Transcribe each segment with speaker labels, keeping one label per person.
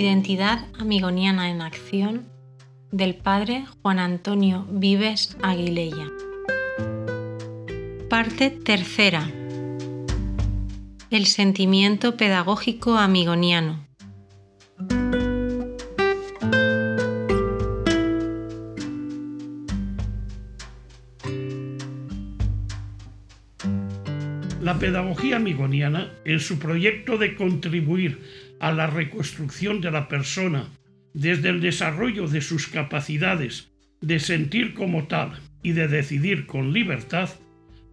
Speaker 1: Identidad amigoniana en acción del padre Juan Antonio Vives Aguilella. Parte tercera. El sentimiento pedagógico amigoniano.
Speaker 2: La pedagogía amigoniana, en su proyecto de contribuir a la reconstrucción de la persona desde el desarrollo de sus capacidades de sentir como tal y de decidir con libertad,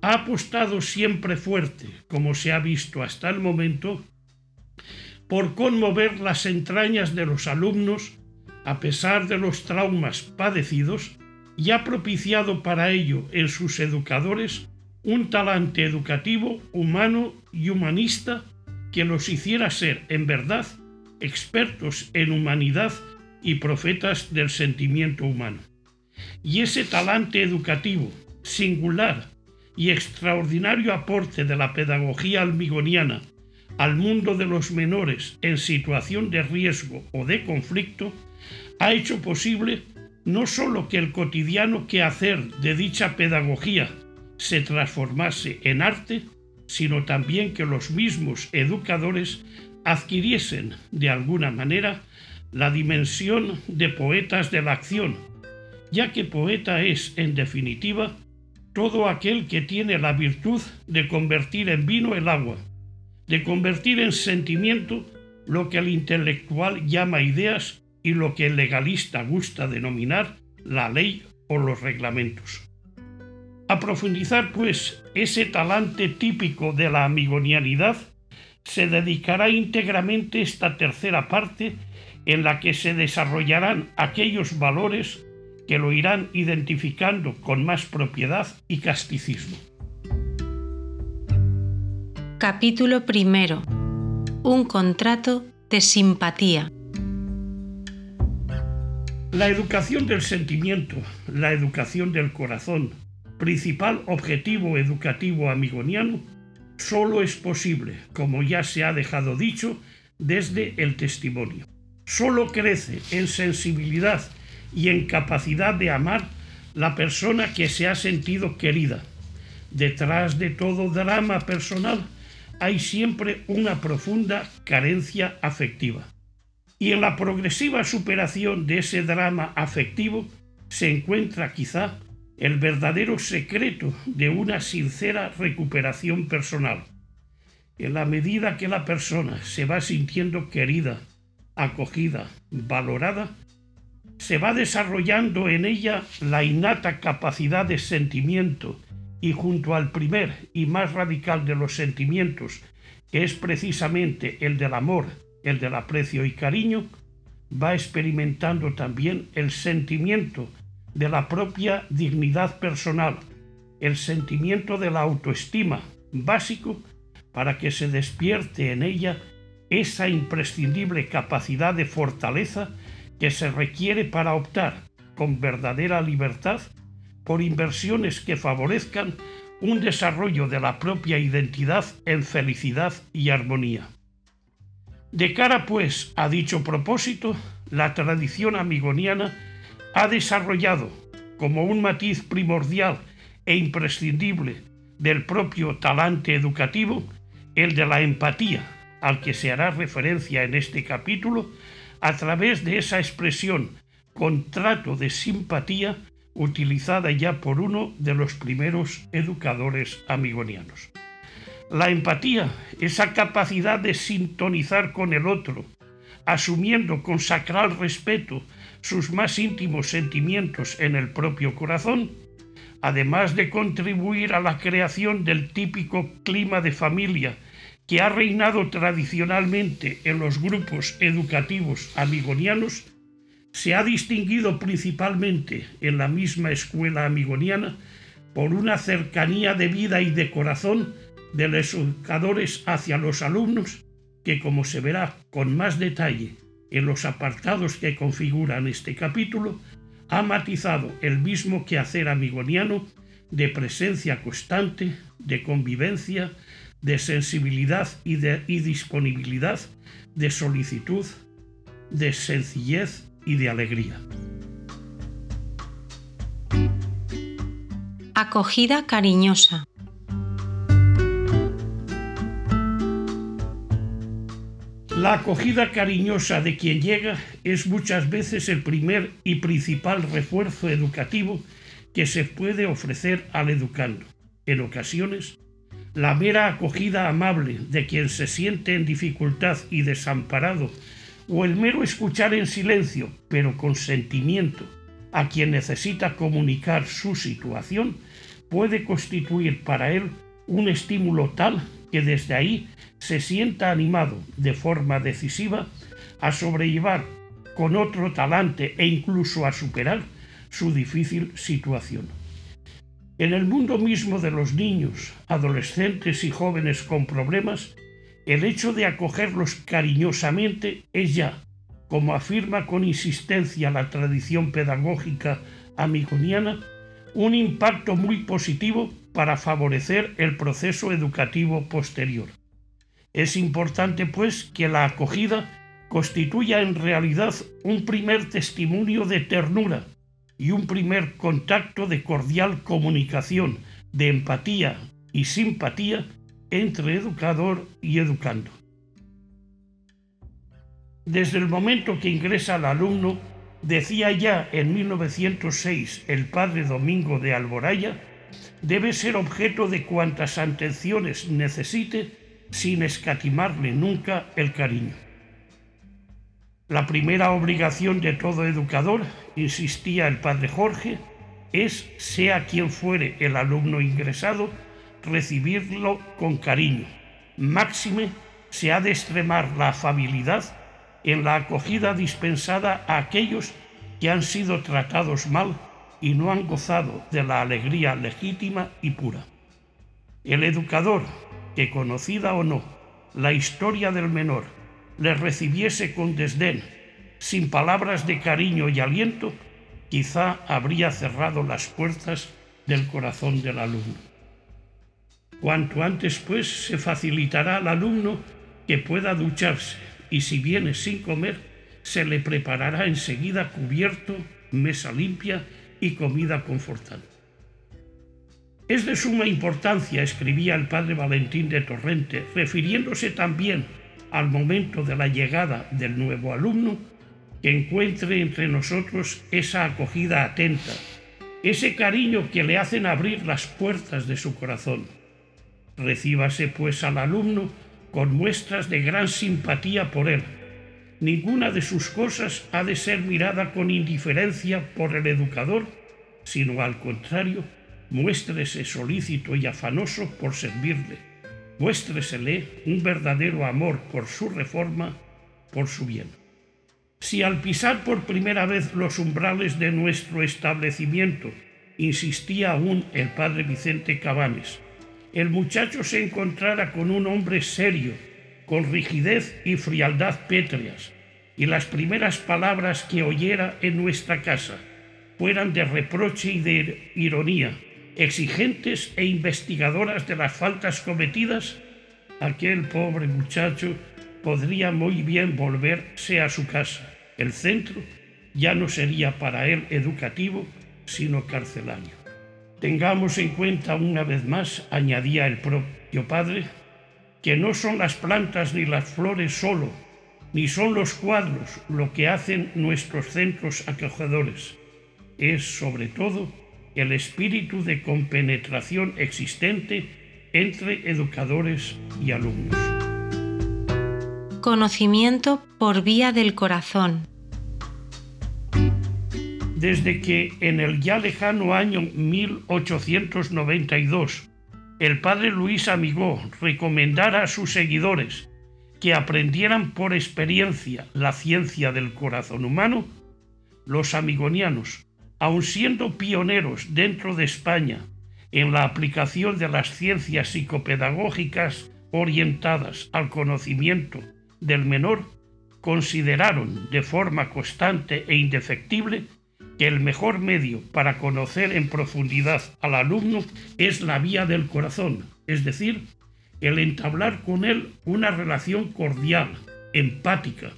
Speaker 2: ha apostado siempre fuerte, como se ha visto hasta el momento, por conmover las entrañas de los alumnos a pesar de los traumas padecidos y ha propiciado para ello en sus educadores un talante educativo, humano y humanista que los hiciera ser, en verdad, expertos en humanidad y profetas del sentimiento humano. Y ese talante educativo, singular y extraordinario aporte de la pedagogía almigoniana al mundo de los menores en situación de riesgo o de conflicto, ha hecho posible no sólo que el cotidiano quehacer de dicha pedagogía se transformase en arte, sino también que los mismos educadores adquiriesen de alguna manera la dimensión de poetas de la acción, ya que poeta es, en definitiva, todo aquel que tiene la virtud de convertir en vino el agua, de convertir en sentimiento lo que el intelectual llama ideas y lo que el legalista gusta denominar la ley o los reglamentos. A profundizar, pues, ese talante típico de la amigonianidad, se dedicará íntegramente esta tercera parte en la que se desarrollarán aquellos valores que lo irán identificando con más propiedad y casticismo.
Speaker 1: Capítulo primero. Un contrato de simpatía.
Speaker 2: La educación del sentimiento, la educación del corazón, principal objetivo educativo amigoniano, solo es posible, como ya se ha dejado dicho, desde el testimonio. Solo crece en sensibilidad y en capacidad de amar la persona que se ha sentido querida. Detrás de todo drama personal hay siempre una profunda carencia afectiva. Y en la progresiva superación de ese drama afectivo se encuentra quizá el verdadero secreto de una sincera recuperación personal. En la medida que la persona se va sintiendo querida, acogida, valorada, se va desarrollando en ella la innata capacidad de sentimiento y junto al primer y más radical de los sentimientos, que es precisamente el del amor, el del aprecio y cariño, va experimentando también el sentimiento de la propia dignidad personal, el sentimiento de la autoestima básico para que se despierte en ella esa imprescindible capacidad de fortaleza que se requiere para optar con verdadera libertad por inversiones que favorezcan un desarrollo de la propia identidad en felicidad y armonía. De cara, pues, a dicho propósito, la tradición amigoniana ha desarrollado como un matiz primordial e imprescindible del propio talante educativo el de la empatía, al que se hará referencia en este capítulo, a través de esa expresión contrato de simpatía utilizada ya por uno de los primeros educadores amigonianos. La empatía, esa capacidad de sintonizar con el otro, asumiendo con sacral respeto sus más íntimos sentimientos en el propio corazón, además de contribuir a la creación del típico clima de familia que ha reinado tradicionalmente en los grupos educativos amigonianos, se ha distinguido principalmente en la misma escuela amigoniana por una cercanía de vida y de corazón de los educadores hacia los alumnos que, como se verá con más detalle en los apartados que configuran este capítulo, ha matizado el mismo quehacer amigoniano de presencia constante, de convivencia, de sensibilidad y, de, disponibilidad, de solicitud, de sencillez y de alegría.
Speaker 1: Acogida cariñosa.
Speaker 2: La acogida cariñosa de quien llega es muchas veces el primer y principal refuerzo educativo que se puede ofrecer al educando. En ocasiones, la mera acogida amable de quien se siente en dificultad y desamparado, o el mero escuchar en silencio, pero con sentimiento, a quien necesita comunicar su situación, puede constituir para él un estímulo tal que desde ahí se sienta animado de forma decisiva a sobrellevar con otro talante e incluso a superar su difícil situación. En el mundo mismo de los niños, adolescentes y jóvenes con problemas, el hecho de acogerlos cariñosamente es ya, como afirma con insistencia la tradición pedagógica amigoniana, un impacto muy positivo para favorecer el proceso educativo posterior. Es importante, pues, que la acogida constituya en realidad un primer testimonio de ternura y un primer contacto de cordial comunicación, de empatía y simpatía entre educador y educando. Desde el momento que ingresa el alumno, decía ya en 1906 el padre Domingo de Alboraya, debe ser objeto de cuantas atenciones necesite sin escatimarle nunca el cariño. La primera obligación de todo educador, insistía el padre Jorge, es, sea quien fuere el alumno ingresado, recibirlo con cariño. Máxime se ha de extremar la afabilidad en la acogida dispensada a aquellos que han sido tratados mal y no han gozado de la alegría legítima y pura. El educador, que conocida o no la historia del menor, le recibiese con desdén, sin palabras de cariño y aliento, quizá habría cerrado las puertas del corazón del alumno. Cuanto antes, pues, se facilitará al alumno que pueda ducharse y si viene sin comer, se le preparará enseguida cubierto, mesa limpia y comida confortante. Es de suma importancia, escribía el padre Valentín de Torrente, refiriéndose también al momento de la llegada del nuevo alumno, que encuentre entre nosotros esa acogida atenta, ese cariño que le hacen abrir las puertas de su corazón. Recíbase pues al alumno con muestras de gran simpatía por él. Ninguna de sus cosas ha de ser mirada con indiferencia por el educador, sino al contrario, muéstrese solícito y afanoso por servirle, muéstresele un verdadero amor por su reforma, por su bien. Si al pisar por primera vez los umbrales de nuestro establecimiento insistía aún el padre Vicente Cabanes, el muchacho se encontrara con un hombre serio, con rigidez y frialdad pétreas, y las primeras palabras que oyera en nuestra casa fueran de reproche y de ironía, exigentes e investigadoras de las faltas cometidas, aquel pobre muchacho podría muy bien volverse a su casa. El centro ya no sería para él educativo, sino carcelario. Tengamos en cuenta una vez más, añadía el propio padre, que no son las plantas ni las flores solo, ni son los cuadros lo que hacen nuestros centros acogedores. Es sobre todo el espíritu de compenetración existente entre educadores y alumnos.
Speaker 1: Conocimiento por vía del corazón.
Speaker 2: Desde que en el ya lejano año 1892 el padre Luis Amigó recomendara a sus seguidores que aprendieran por experiencia la ciencia del corazón humano, los amigonianos aun siendo pioneros dentro de España en la aplicación de las ciencias psicopedagógicas orientadas al conocimiento del menor, consideraron de forma constante e indefectible que el mejor medio para conocer en profundidad al alumno es la vía del corazón, es decir, el entablar con él una relación cordial, empática,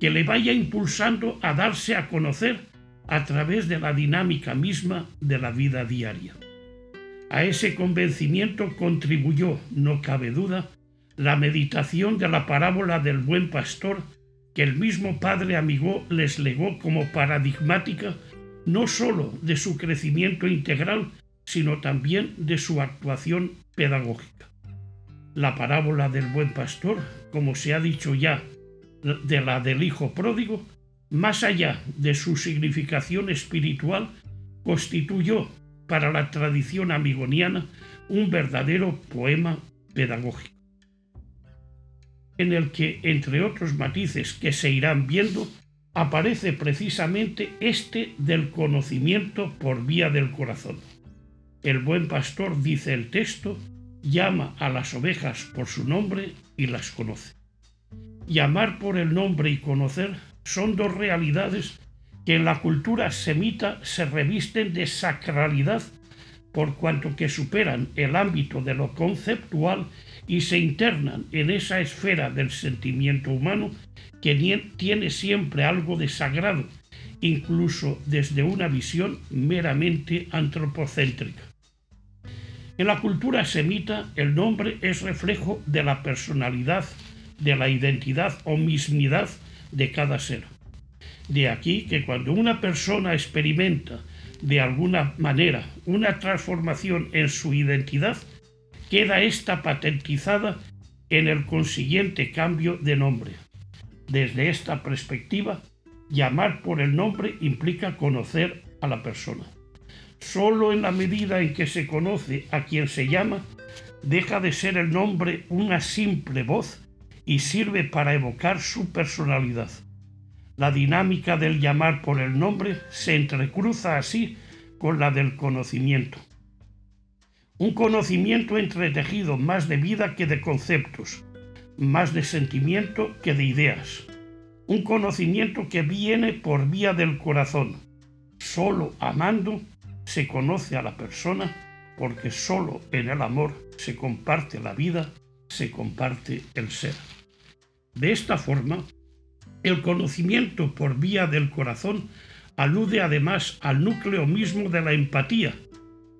Speaker 2: que le vaya impulsando a darse a conocer a través de la dinámica misma de la vida diaria. A ese convencimiento contribuyó, no cabe duda, la meditación de la parábola del buen pastor que el mismo padre amigo les legó como paradigmática no sólo de su crecimiento integral, sino también de su actuación pedagógica. La parábola del buen pastor, como se ha dicho ya, de la del hijo pródigo, más allá de su significación espiritual, constituyó para la tradición amigoniana un verdadero poema pedagógico, en el que, entre otros matices que se irán viendo, aparece precisamente este del conocimiento por vía del corazón. El buen pastor, dice el texto, llama a las ovejas por su nombre y las conoce. Llamar por el nombre y conocer son dos realidades que en la cultura semita se revisten de sacralidad por cuanto que superan el ámbito de lo conceptual y se internan en esa esfera del sentimiento humano que tiene siempre algo de sagrado, incluso desde una visión meramente antropocéntrica. En la cultura semita el nombre es reflejo de la personalidad, de la identidad o mismidad de cada ser. De aquí que cuando una persona experimenta de alguna manera una transformación en su identidad, queda esta patentizada en el consiguiente cambio de nombre. Desde esta perspectiva, llamar por el nombre implica conocer a la persona. Solo en la medida en que se conoce a quien se llama, deja de ser el nombre una simple voz y sirve para evocar su personalidad. La dinámica del llamar por el nombre se entrecruza así con la del conocimiento. Un conocimiento entretejido más de vida que de conceptos, más de sentimiento que de ideas. Un conocimiento que viene por vía del corazón. Solo amando se conoce a la persona porque solo en el amor se comparte la vida, se comparte el ser. De esta forma, el conocimiento por vía del corazón alude además al núcleo mismo de la empatía,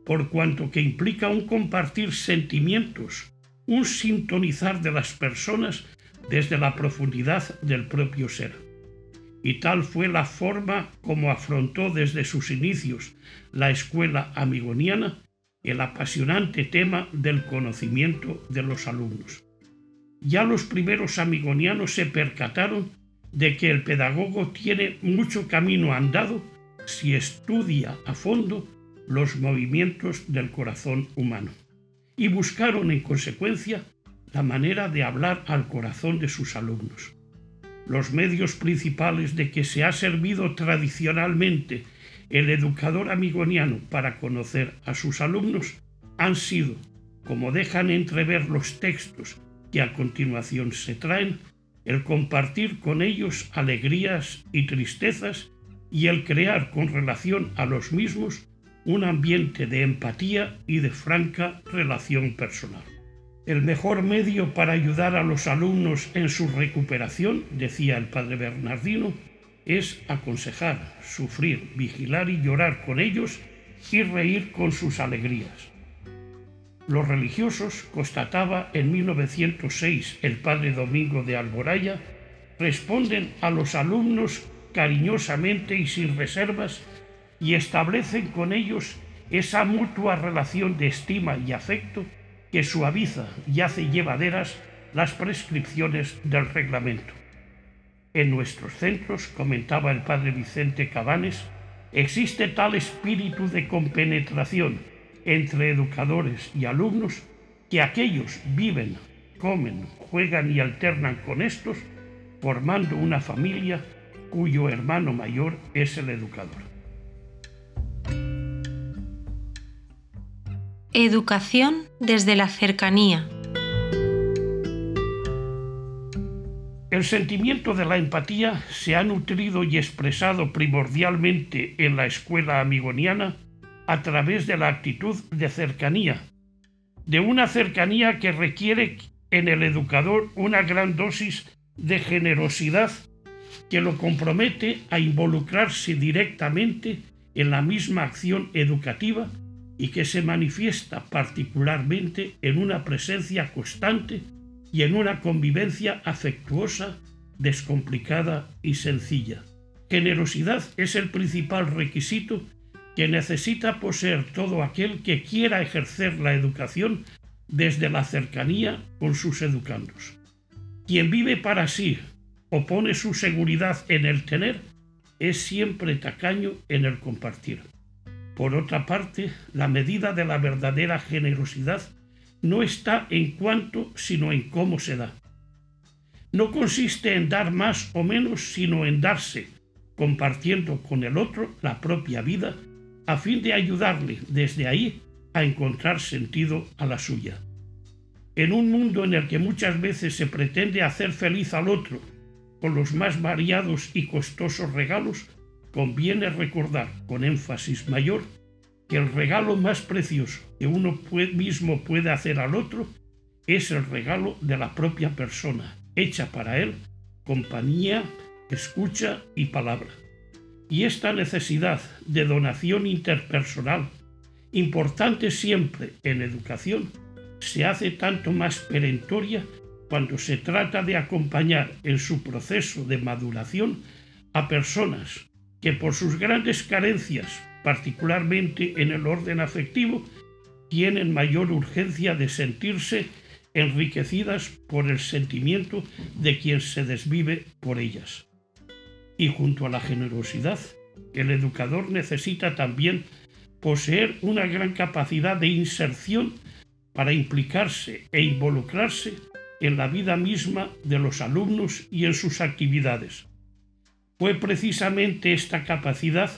Speaker 2: por cuanto que implica un compartir sentimientos, un sintonizar de las personas desde la profundidad del propio ser. Y tal fue la forma como afrontó desde sus inicios la escuela amigoniana el apasionante tema del conocimiento de los alumnos. Ya los primeros amigonianos se percataron de que el pedagogo tiene mucho camino andado si estudia a fondo los movimientos del corazón humano. Y buscaron en consecuencia la manera de hablar al corazón de sus alumnos. Los medios principales de que se ha servido tradicionalmente el educador amigoniano para conocer a sus alumnos han sido, como dejan entrever los textos que a continuación se traen, el compartir con ellos alegrías y tristezas y el crear con relación a los mismos un ambiente de empatía y de franca relación personal. El mejor medio para ayudar a los alumnos en su recuperación, decía el padre Bernardino, es aconsejar, sufrir, vigilar y llorar con ellos y reír con sus alegrías. Los religiosos, constataba en 1906 el padre Domingo de Alboraya, responden a los alumnos cariñosamente y sin reservas y establecen con ellos esa mutua relación de estima y afecto que suaviza y hace llevaderas las prescripciones del reglamento. En nuestros centros, comentaba el padre Vicente Cabanes, existe tal espíritu de compenetración entre educadores y alumnos que aquellos viven, comen, juegan y alternan con estos, formando una familia cuyo hermano mayor es el educador.
Speaker 1: Educación desde la cercanía.
Speaker 2: El sentimiento de la empatía se ha nutrido y expresado primordialmente en la escuela amigoniana a través de la actitud de cercanía, de una cercanía que requiere en el educador una gran dosis de generosidad que lo compromete a involucrarse directamente en la misma acción educativa y que se manifiesta particularmente en una presencia constante y en una convivencia afectuosa, descomplicada y sencilla. Generosidad es el principal requisito que necesita poseer todo aquel que quiera ejercer la educación desde la cercanía con sus educandos. Quien vive para sí o pone su seguridad en el tener es siempre tacaño en el compartir. Por otra parte, la medida de la verdadera generosidad no está en cuánto, sino en cómo se da. No consiste en dar más o menos, sino en darse, compartiendo con el otro la propia vida, a fin de ayudarle desde ahí a encontrar sentido a la suya. En un mundo en el que muchas veces se pretende hacer feliz al otro con los más variados y costosos regalos, conviene recordar con énfasis mayor que el regalo más precioso que uno mismo puede hacer al otro es el regalo de la propia persona, hecha para él compañía, escucha y palabra. Y esta necesidad de donación interpersonal, importante siempre en educación, se hace tanto más perentoria cuando se trata de acompañar en su proceso de maduración a personas que por sus grandes carencias, particularmente en el orden afectivo, tienen mayor urgencia de sentirse enriquecidas por el sentimiento de quien se desvive por ellas. Y junto a la generosidad, el educador necesita también poseer una gran capacidad de inserción para implicarse e involucrarse en la vida misma de los alumnos y en sus actividades. Fue precisamente esta capacidad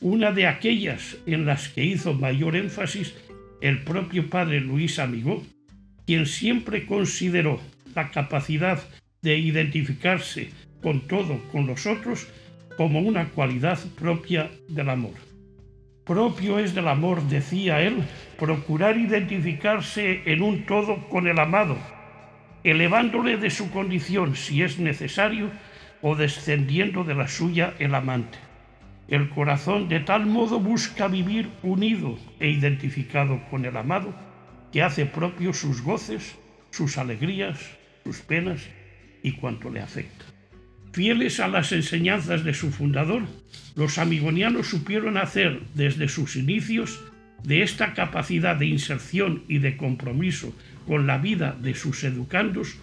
Speaker 2: una de aquellas en las que hizo mayor énfasis el propio padre Luis Amigó, quien siempre consideró la capacidad de identificarse con todo, con los otros, como una cualidad propia del amor. Propio es del amor, decía él, procurar identificarse en un todo con el amado, elevándole de su condición si es necesario o descendiendo de la suya el amante. El corazón de tal modo busca vivir unido e identificado con el amado que hace propio sus goces, sus alegrías, sus penas y cuanto le afecta. Fieles a las enseñanzas de su fundador, los amigonianos supieron hacer desde sus inicios de esta capacidad de inserción y de compromiso con la vida de sus educandos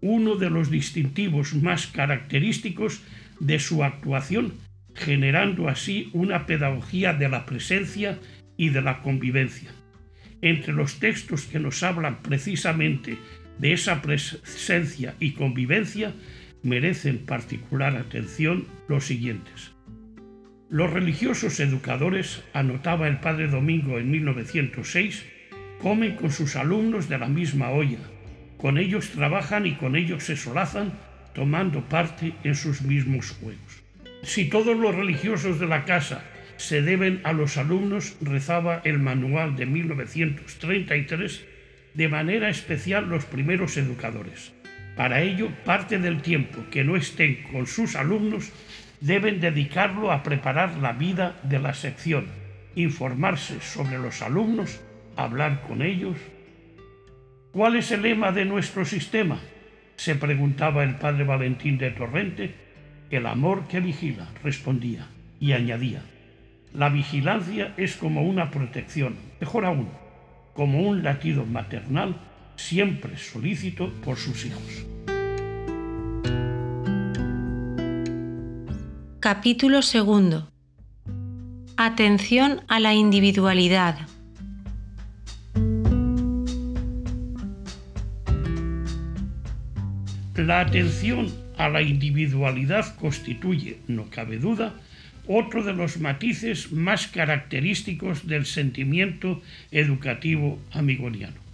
Speaker 2: uno de los distintivos más característicos de su actuación, generando así una pedagogía de la presencia y de la convivencia. Entre los textos que nos hablan precisamente de esa presencia y convivencia, merecen particular atención los siguientes. Los religiosos educadores, anotaba el padre Domingo en 1906, comen con sus alumnos de la misma olla, con ellos trabajan y con ellos se solazan, tomando parte en sus mismos juegos. Si todos los religiosos de la casa se deben a los alumnos, rezaba el manual de 1933, de manera especial los primeros educadores. Para ello, parte del tiempo que no estén con sus alumnos deben dedicarlo a preparar la vida de la sección, informarse sobre los alumnos, hablar con ellos. ¿Cuál es el lema de nuestro sistema? se preguntaba el padre Valentín de Torrente. El amor que vigila, respondía, y añadía, la vigilancia es como una protección, mejor aún, como un latido maternal siempre solícito por sus hijos.
Speaker 1: Capítulo segundo. Atención a la individualidad.
Speaker 2: La atención a la individualidad constituye, no cabe duda, otro de los matices más característicos del sentimiento educativo amigoniano.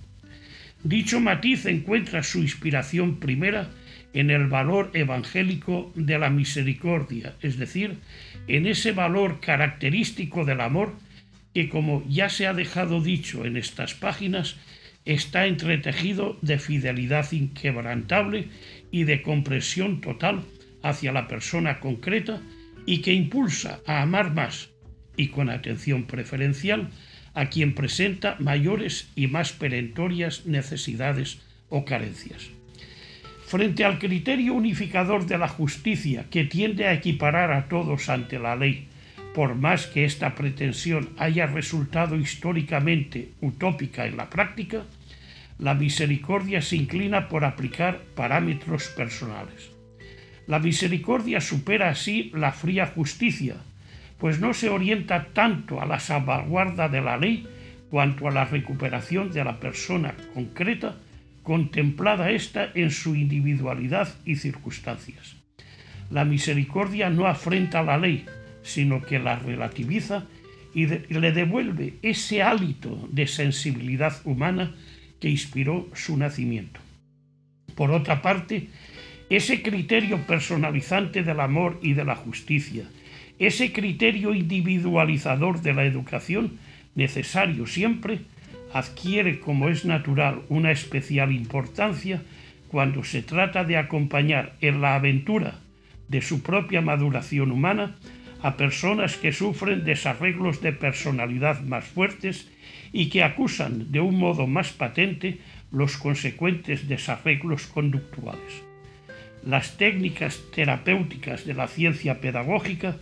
Speaker 2: Dicho matiz encuentra su inspiración primera en el valor evangélico de la misericordia, es decir, en ese valor característico del amor que, como ya se ha dejado dicho en estas páginas, está entretejido de fidelidad inquebrantable y de comprensión total hacia la persona concreta y que impulsa a amar más y con atención preferencial a quien presenta mayores y más perentorias necesidades o carencias. Frente al criterio unificador de la justicia que tiende a equiparar a todos ante la ley, por más que esta pretensión haya resultado históricamente utópica en la práctica, la misericordia se inclina por aplicar parámetros personales. La misericordia supera así la fría justicia, pues no se orienta tanto a la salvaguarda de la ley cuanto a la recuperación de la persona concreta, contemplada ésta en su individualidad y circunstancias. La misericordia no afrenta la ley, sino que la relativiza y le devuelve ese hálito de sensibilidad humana que inspiró su nacimiento. Por otra parte, ese criterio personalizante del amor y de la justicia, ese criterio individualizador de la educación, necesario siempre, adquiere, como es natural, una especial importancia cuando se trata de acompañar en la aventura de su propia maduración humana a personas que sufren desarreglos de personalidad más fuertes y que acusan de un modo más patente los consecuentes desarreglos conductuales. Las técnicas terapéuticas de la ciencia pedagógica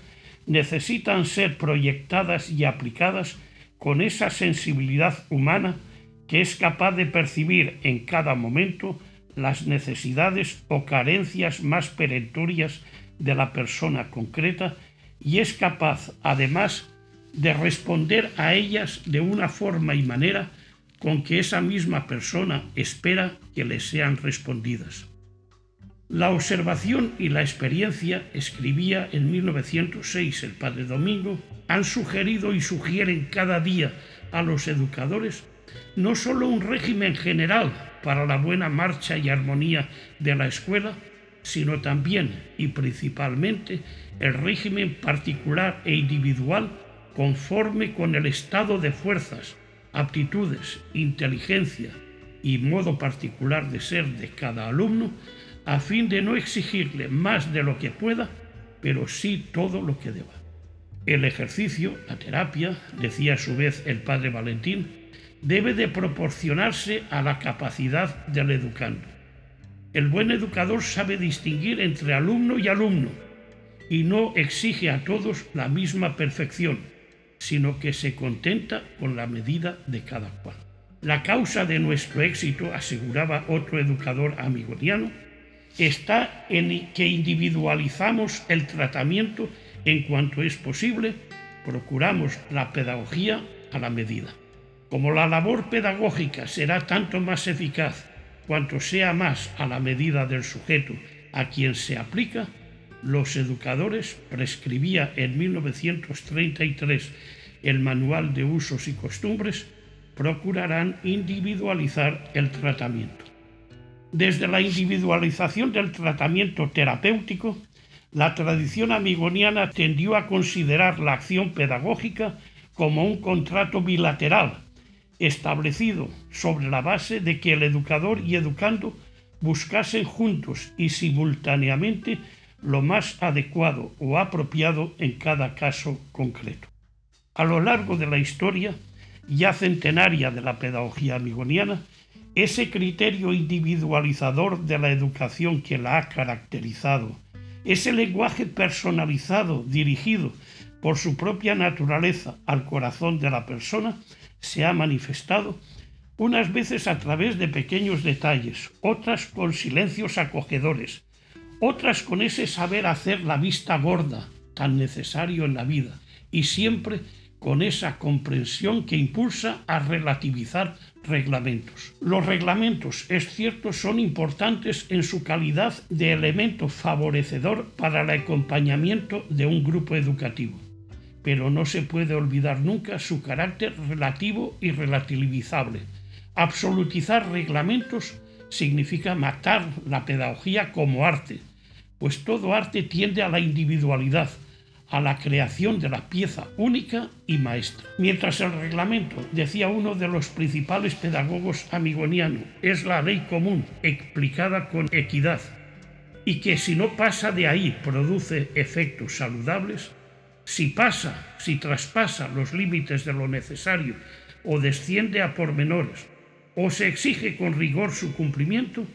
Speaker 2: necesitan ser proyectadas y aplicadas con esa sensibilidad humana que es capaz de percibir en cada momento las necesidades o carencias más perentorias de la persona concreta y es capaz, además, de responder a ellas de una forma y manera con que esa misma persona espera que le sean respondidas. La observación y la experiencia, escribía en 1906 el padre Domingo, han sugerido y sugieren cada día a los educadores no sólo un régimen general para la buena marcha y armonía de la escuela, sino también y principalmente el régimen particular e individual conforme con el estado de fuerzas, aptitudes, inteligencia y modo particular de ser de cada alumno, a fin de no exigirle más de lo que pueda, pero sí todo lo que deba. El ejercicio, la terapia, decía a su vez el padre Valentín, debe de proporcionarse a la capacidad del educando. El buen educador sabe distinguir entre alumno y alumno y no exige a todos la misma perfección, sino que se contenta con la medida de cada cual. La causa de nuestro éxito, aseguraba otro educador amigoniano, está en que individualizamos el tratamiento en cuanto es posible, procuramos la pedagogía a la medida. Como la labor pedagógica será tanto más eficaz cuanto sea más a la medida del sujeto a quien se aplica, los educadores prescribía en 1933 el Manual de Usos y Costumbres, procurarán individualizar el tratamiento. Desde la individualización del tratamiento terapéutico, la tradición amigoniana tendió a considerar la acción pedagógica como un contrato bilateral, establecido sobre la base de que el educador y educando buscasen juntos y simultáneamente lo más adecuado o apropiado en cada caso concreto. A lo largo de la historia, ya centenaria de la pedagogía amigoniana, ese criterio individualizador de la educación que la ha caracterizado, ese lenguaje personalizado dirigido por su propia naturaleza al corazón de la persona, se ha manifestado unas veces a través de pequeños detalles, otras con silencios acogedores, otras con ese saber hacer la vista gorda tan necesario en la vida y siempre con esa comprensión que impulsa a relativizar reglamentos. Los reglamentos, es cierto, son importantes en su calidad de elemento favorecedor para el acompañamiento de un grupo educativo, pero no se puede olvidar nunca su carácter relativo y relativizable. Absolutizar reglamentos significa matar la pedagogía como arte, pues todo arte tiende a la individualidad, a la creación de la pieza única y maestra. Mientras el reglamento, decía uno de los principales pedagogos amigonianos, es la ley común explicada con equidad. y que si no pasa de ahí produce efectos saludables, si pasa, si traspasa los límites de lo necesario o desciende a pormenores o se exige con rigor su cumplimiento,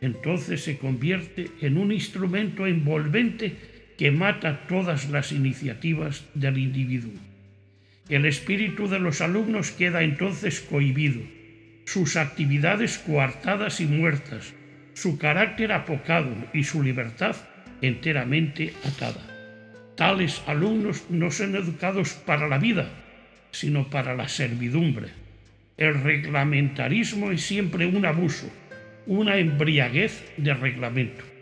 Speaker 2: entonces se convierte en un instrumento envolvente que mata todas las iniciativas del individuo. El espíritu de los alumnos queda entonces cohibido, sus actividades coartadas y muertas, su carácter apocado y su libertad enteramente atada. Tales alumnos no son educados para la vida, sino para la servidumbre. El reglamentarismo es siempre un abuso, una embriaguez de reglamento.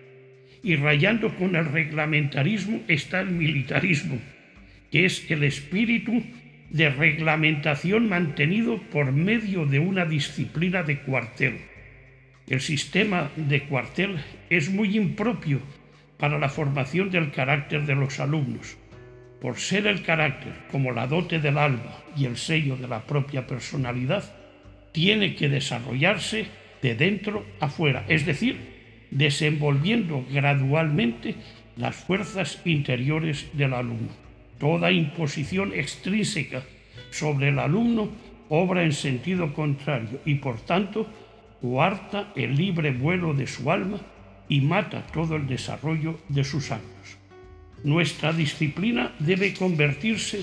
Speaker 2: Y rayando con el reglamentarismo está el militarismo, que es el espíritu de reglamentación mantenido por medio de una disciplina de cuartel. El sistema de cuartel es muy impropio para la formación del carácter de los alumnos. Por ser el carácter como la dote del alma y el sello de la propia personalidad, tiene que desarrollarse de dentro a fuera, es decir, desenvolviendo gradualmente las fuerzas interiores del alumno. Toda imposición extrínseca sobre el alumno obra en sentido contrario y por tanto coarta el libre vuelo de su alma y mata todo el desarrollo de sus actos. Nuestra disciplina debe convertirse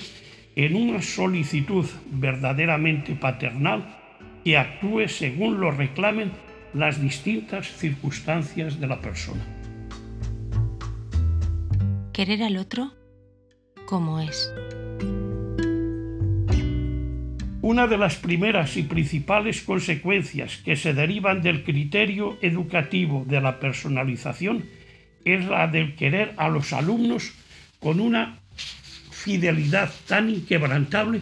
Speaker 2: en una solicitud verdaderamente paternal que actúe según lo reclamen las distintas circunstancias de la persona.
Speaker 1: Querer al otro como es.
Speaker 2: Una de las primeras y principales consecuencias que se derivan del criterio educativo de la personalización es la del querer a los alumnos con una fidelidad tan inquebrantable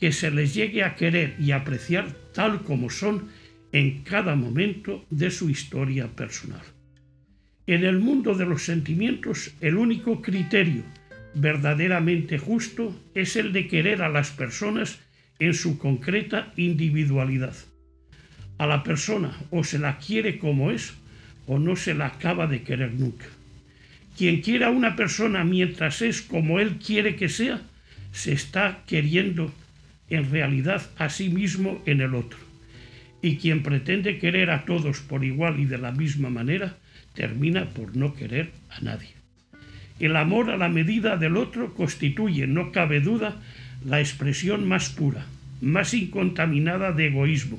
Speaker 2: que se les llegue a querer y apreciar tal como son en cada momento de su historia personal. En el mundo de los sentimientos, el único criterio verdaderamente justo es el de querer a las personas en su concreta individualidad. A la persona o se la quiere como es o no se la acaba de querer nunca. Quien quiera a una persona mientras es como él quiere que sea, se está queriendo en realidad a sí mismo en el otro. Y quien pretende querer a todos por igual y de la misma manera, termina por no querer a nadie. El amor a la medida del otro constituye, no cabe duda, la expresión más pura, más incontaminada de egoísmo.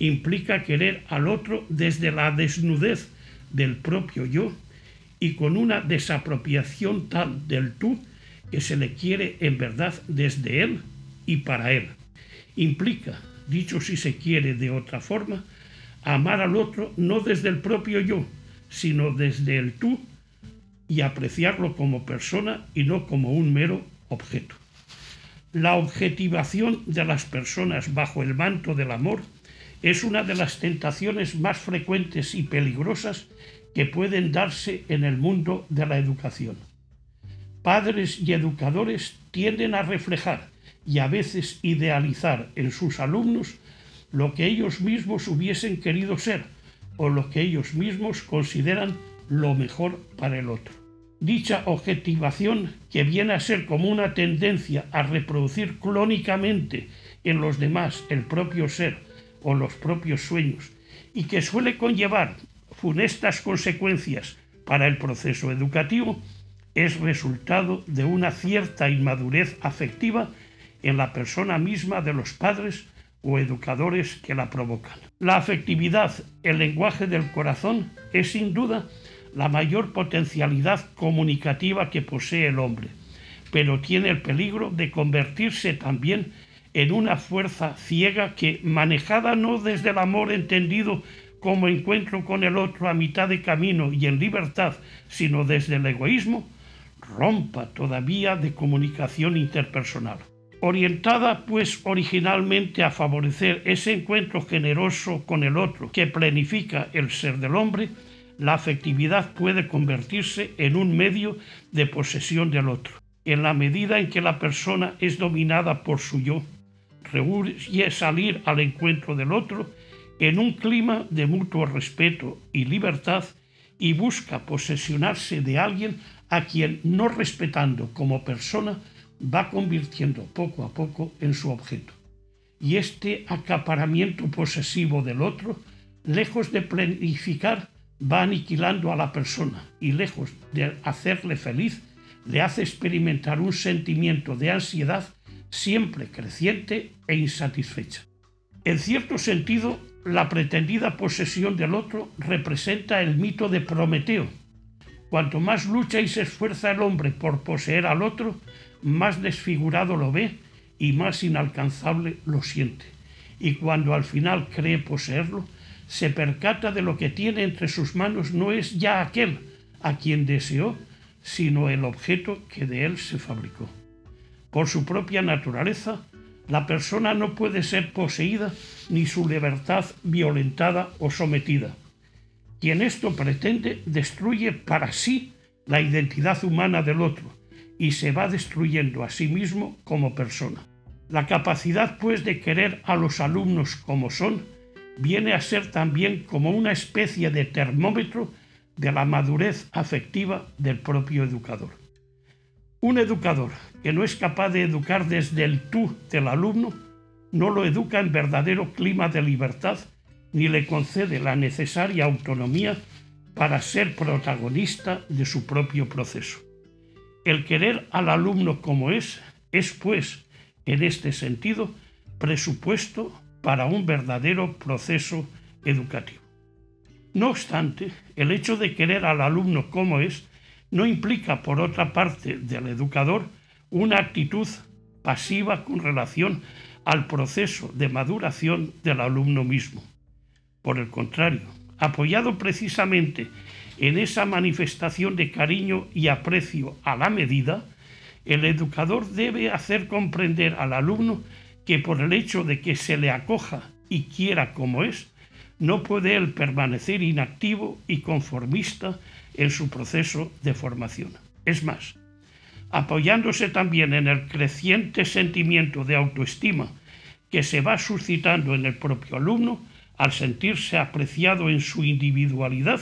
Speaker 2: Implica querer al otro desde la desnudez del propio yo y con una desapropiación tal del tú que se le quiere en verdad desde él y para él. Implica, dicho si se quiere de otra forma, amar al otro no desde el propio yo, sino desde el tú y apreciarlo como persona y no como un mero objeto. La objetivación de las personas bajo el manto del amor es una de las tentaciones más frecuentes y peligrosas que pueden darse en el mundo de la educación. Padres y educadores tienden a reflejar y a veces idealizar en sus alumnos lo que ellos mismos hubiesen querido ser o lo que ellos mismos consideran lo mejor para el otro. Dicha objetivación, que viene a ser como una tendencia a reproducir clónicamente en los demás el propio ser o los propios sueños, y que suele conllevar funestas consecuencias para el proceso educativo, es resultado de una cierta inmadurez afectiva en la persona misma de los padres o educadores que la provocan. La afectividad, el lenguaje del corazón, es sin duda la mayor potencialidad comunicativa que posee el hombre, pero tiene el peligro de convertirse también en una fuerza ciega que, manejada no desde el amor entendido como encuentro con el otro a mitad de camino y en libertad, sino desde el egoísmo, rompa todavía de comunicación interpersonal. Orientada pues originalmente a favorecer ese encuentro generoso con el otro que planifica el ser del hombre, la afectividad puede convertirse en un medio de posesión del otro. En la medida en que la persona es dominada por su yo, rehuye salir al encuentro del otro en un clima de mutuo respeto y libertad y busca posesionarse de alguien a quien no respetando como persona va convirtiendo poco a poco en su objeto. Y este acaparamiento posesivo del otro, lejos de planificar, va aniquilando a la persona y lejos de hacerle feliz, le hace experimentar un sentimiento de ansiedad siempre creciente e insatisfecha. En cierto sentido, la pretendida posesión del otro representa el mito de Prometeo. Cuanto más lucha y se esfuerza el hombre por poseer al otro, más desfigurado lo ve y más inalcanzable lo siente. Y cuando al final cree poseerlo, se percata de lo que tiene entre sus manos no es ya aquel a quien deseó, sino el objeto que de él se fabricó. Por su propia naturaleza, la persona no puede ser poseída ni su libertad violentada o sometida. Quien esto pretende destruye para sí la identidad humana del otro y se va destruyendo a sí mismo como persona. La capacidad, pues, de querer a los alumnos como son, viene a ser también como una especie de termómetro de la madurez afectiva del propio educador. Un educador que no es capaz de educar desde el tú del alumno no lo educa en verdadero clima de libertad ni le concede la necesaria autonomía para ser protagonista de su propio proceso. El querer al alumno como es es, pues, en este sentido, presupuesto para un verdadero proceso educativo. No obstante, el hecho de querer al alumno como es no implica, por otra parte, del educador una actitud pasiva con relación al proceso de maduración del alumno mismo. Por el contrario, apoyado precisamente en esa manifestación de cariño y aprecio a la medida, el educador debe hacer comprender al alumno que por el hecho de que se le acoja y quiera como es, no puede él permanecer inactivo y conformista en su proceso de formación. Es más, apoyándose también en el creciente sentimiento de autoestima que se va suscitando en el propio alumno al sentirse apreciado en su individualidad,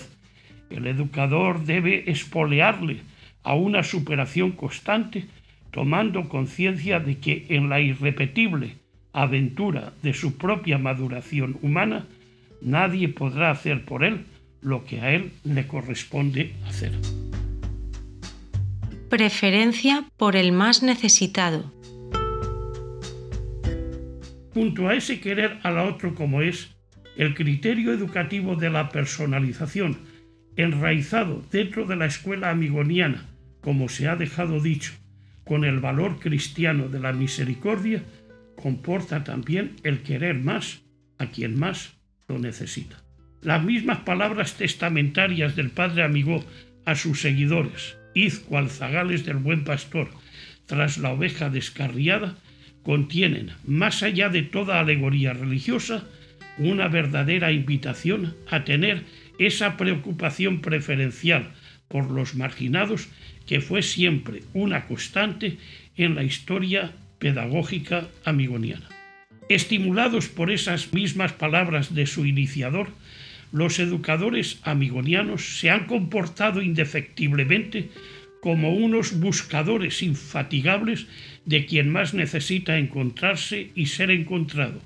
Speaker 2: el educador debe espolearle a una superación constante, tomando conciencia de que en la irrepetible aventura de su propia maduración humana, nadie podrá hacer por él lo que a él le corresponde hacer.
Speaker 1: Preferencia por el más necesitado.
Speaker 2: Junto a ese querer a la otro como es, el criterio educativo de la personalización, enraizado dentro de la escuela amigoniana, como se ha dejado dicho, con el valor cristiano de la misericordia, comporta también el querer más a quien más lo necesita. Las mismas palabras testamentarias del Padre Amigó a sus seguidores, id cual del buen pastor, tras la oveja descarriada, contienen, más allá de toda alegoría religiosa, una verdadera invitación a tener esa preocupación preferencial por los marginados que fue siempre una constante en la historia pedagógica amigoniana. Estimulados por esas mismas palabras de su iniciador, los educadores amigonianos se han comportado indefectiblemente como unos buscadores infatigables de quien más necesita encontrarse y ser encontrado,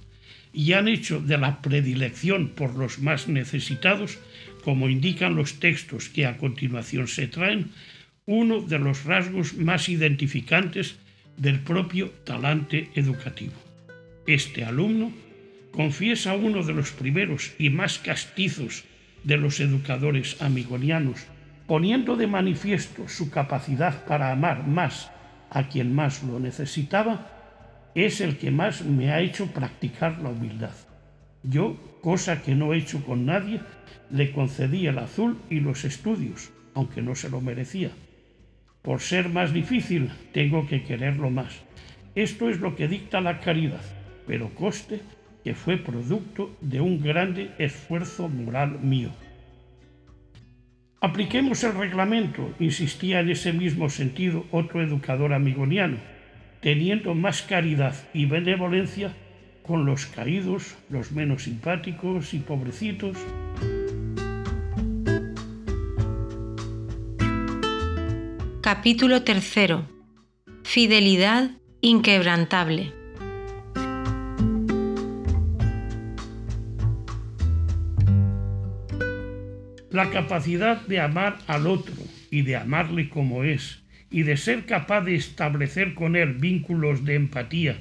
Speaker 2: y han hecho de la predilección por los más necesitados, como indican los textos que a continuación se traen, uno de los rasgos más identificantes del propio talante educativo. Este alumno confiesa uno de los primeros y más castizos de los educadores amigonianos, poniendo de manifiesto su capacidad para amar más a quien más lo necesitaba, es el que más me ha hecho practicar la humildad. Yo, cosa que no he hecho con nadie, le concedí el azul y los estudios, aunque no se lo merecía. Por ser más difícil, tengo que quererlo más. Esto es lo que dicta la caridad, pero coste que fue producto de un grande esfuerzo moral mío. Apliquemos el reglamento, insistía en ese mismo sentido otro educador amigoniano, teniendo más caridad y benevolencia con los caídos, los menos simpáticos y pobrecitos.
Speaker 1: Capítulo tercero. Fidelidad inquebrantable.
Speaker 2: La capacidad de amar al otro y de amarle como es, y de ser capaz de establecer con él vínculos de empatía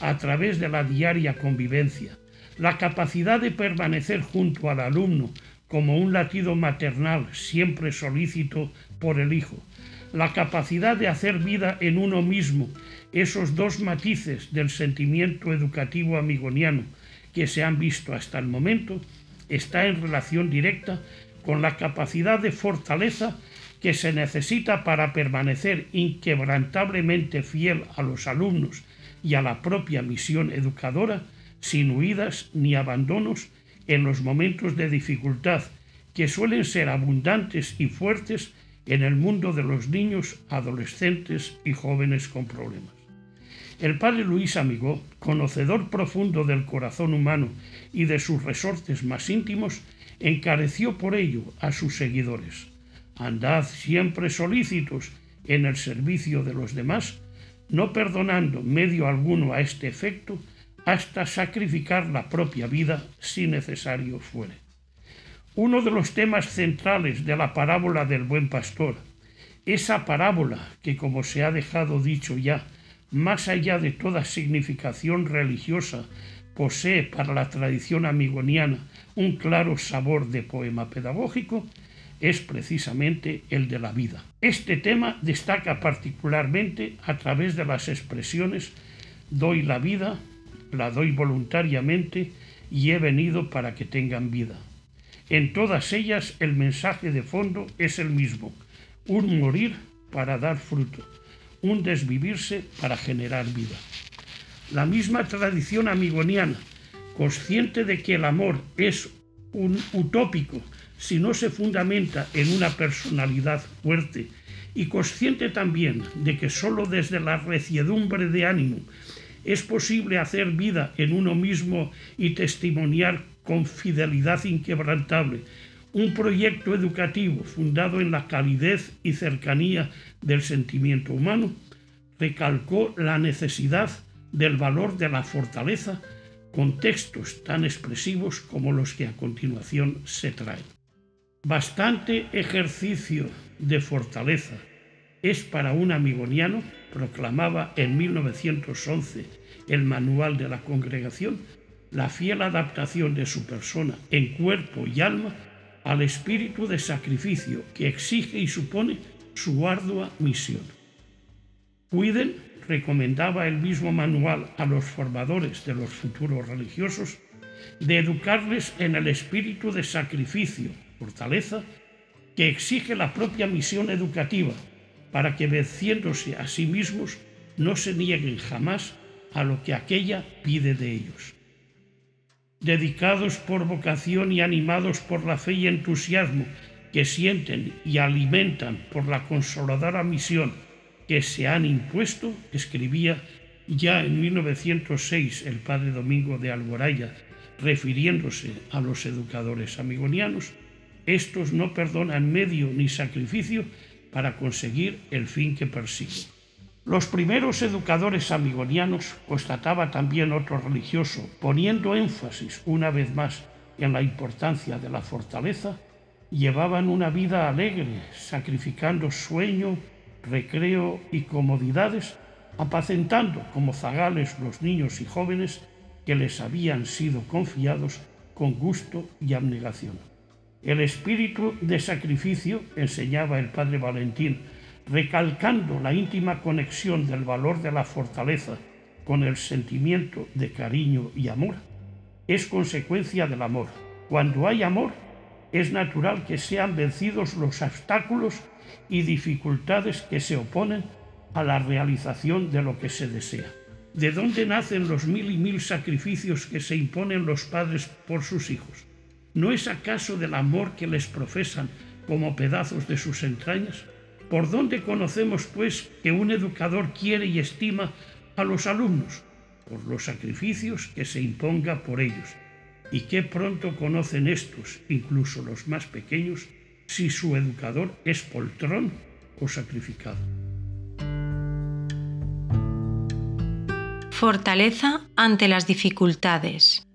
Speaker 2: a través de la diaria convivencia, la capacidad de permanecer junto al alumno como un latido maternal siempre solícito por el hijo, la capacidad de hacer vida en uno mismo, esos dos matices del sentimiento educativo amigoniano que se han visto hasta el momento, está en relación directa con la capacidad de fortaleza que se necesita para permanecer inquebrantablemente fiel a los alumnos y a la propia misión educadora, sin huidas ni abandonos en los momentos de dificultad que suelen ser abundantes y fuertes en el mundo de los niños, adolescentes y jóvenes con problemas. El padre Luis Amigó, conocedor profundo del corazón humano y de sus resortes más íntimos, encareció por ello a sus seguidores. Andad siempre solícitos en el servicio de los demás, no perdonando medio alguno a este efecto, hasta sacrificar la propia vida si necesario fuere. Uno de los temas centrales de la parábola del buen pastor, esa parábola que, como se ha dejado dicho ya, más allá de toda significación religiosa, posee para la tradición amigoniana un claro sabor de poema pedagógico, es precisamente el de la vida. Este tema destaca particularmente a través de las expresiones doy la vida, la doy voluntariamente y he venido para que tengan vida. En todas ellas el mensaje de fondo es el mismo, un morir para dar fruto, un desvivirse para generar vida. La misma tradición amigoniana, consciente de que el amor es un utópico si no se fundamenta en una personalidad fuerte y consciente también de que sólo desde la reciedumbre de ánimo es posible hacer vida en uno mismo y testimoniar con fidelidad inquebrantable un proyecto educativo fundado en la calidez y cercanía del sentimiento humano, recalcó la necesidad del valor de la fortaleza con textos tan expresivos como los que a continuación se traen. Bastante ejercicio de fortaleza es para un amigoniano, proclamaba en 1911 el manual de la congregación, la fiel adaptación de su persona en cuerpo y alma al espíritu de sacrificio que exige y supone su ardua misión. Cuiden, recomendaba el mismo manual a los formadores de los futuros religiosos, de educarles en el espíritu de sacrificio, fortaleza, que exige la propia misión educativa, para que venciéndose a sí mismos no se nieguen jamás a lo que aquella pide de ellos. Dedicados por vocación y animados por la fe y entusiasmo que sienten y alimentan por la consoladora misión que se han impuesto, escribía ya en 1906 el padre Domingo de Alboraya, refiriéndose a los educadores amigonianos, estos no perdonan medio ni sacrificio para conseguir el fin que persiguen. Los primeros educadores amigonianos, constataba también otro religioso, poniendo énfasis una vez más en la importancia de la fortaleza, llevaban una vida alegre, sacrificando sueño, recreo y comodidades, apacentando como zagales los niños y jóvenes que les habían sido confiados con gusto y abnegación. El espíritu de sacrificio, enseñaba el padre Valentín, recalcando la íntima conexión del valor de la fortaleza con el sentimiento de cariño y amor, es consecuencia del amor. Cuando hay amor, es natural que sean vencidos los obstáculos y dificultades que se oponen a la realización de lo que se desea. ¿De dónde nacen los mil y mil sacrificios que se imponen los padres por sus hijos? ¿No es acaso del amor que les profesan como pedazos de sus entrañas? ¿Por dónde conocemos, pues, que un educador quiere y estima a los alumnos? Por los sacrificios que se imponga por ellos. Y qué pronto conocen estos, incluso los más pequeños, si su educador es poltrón o sacrificado.
Speaker 1: Fortaleza ante las dificultades.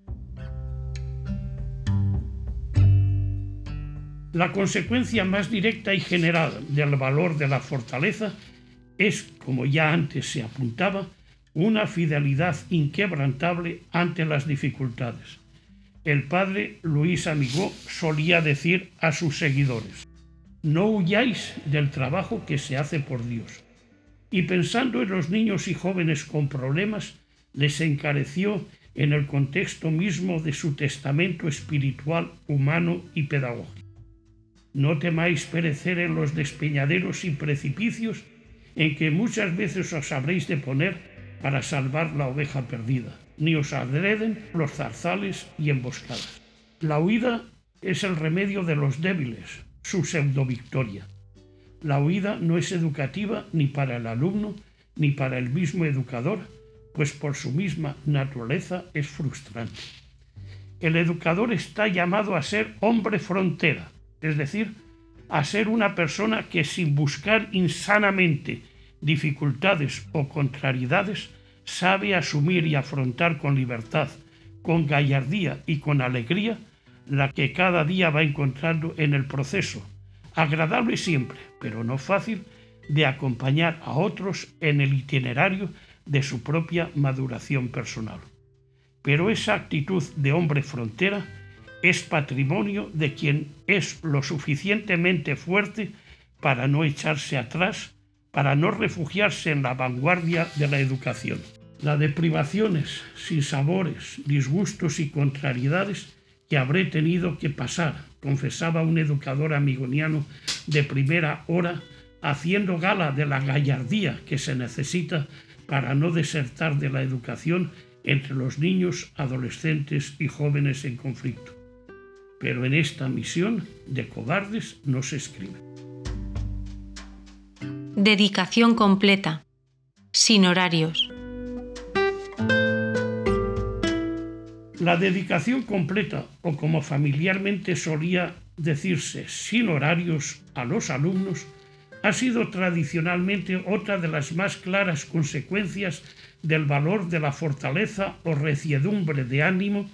Speaker 2: La consecuencia más directa y general del valor de la fortaleza es, como ya antes se apuntaba, una fidelidad inquebrantable ante las dificultades. El padre Luis Amigó solía decir a sus seguidores, no huyáis del trabajo que se hace por Dios y pensando en los niños y jóvenes con problemas, les encareció en el contexto mismo de su testamento espiritual, humano y pedagógico. No temáis perecer en los despeñaderos y precipicios en que muchas veces os habréis de poner para salvar la oveja perdida, ni os adreden los zarzales y emboscadas. La huida es el remedio de los débiles, su pseudo victoria. La huida no es educativa ni para el alumno ni para el mismo educador, pues por su misma naturaleza es frustrante. El educador está llamado a ser hombre frontera, es decir, a ser una persona que sin buscar insanamente dificultades o contrariedades, sabe asumir y afrontar con libertad, con gallardía y con alegría la que cada día va encontrando en el proceso, agradable siempre, pero no fácil, de acompañar a otros en el itinerario de su propia maduración personal. Pero esa actitud de hombre frontera es patrimonio de quien es lo suficientemente fuerte para no echarse atrás, para no refugiarse en la vanguardia de la educación. La de privaciones, sabores, disgustos y contrariedades que habré tenido que pasar, confesaba un educador amigoniano de primera hora, haciendo gala de la gallardía que se necesita para no desertar de la educación entre los niños, adolescentes y jóvenes en conflicto. Pero en esta misión de cobardes no se escribe.
Speaker 1: Dedicación completa, sin horarios.
Speaker 2: La dedicación completa, o como familiarmente solía decirse, sin horarios a los alumnos, ha sido tradicionalmente otra de las más claras consecuencias del valor de la fortaleza o reciedumbre de ánimo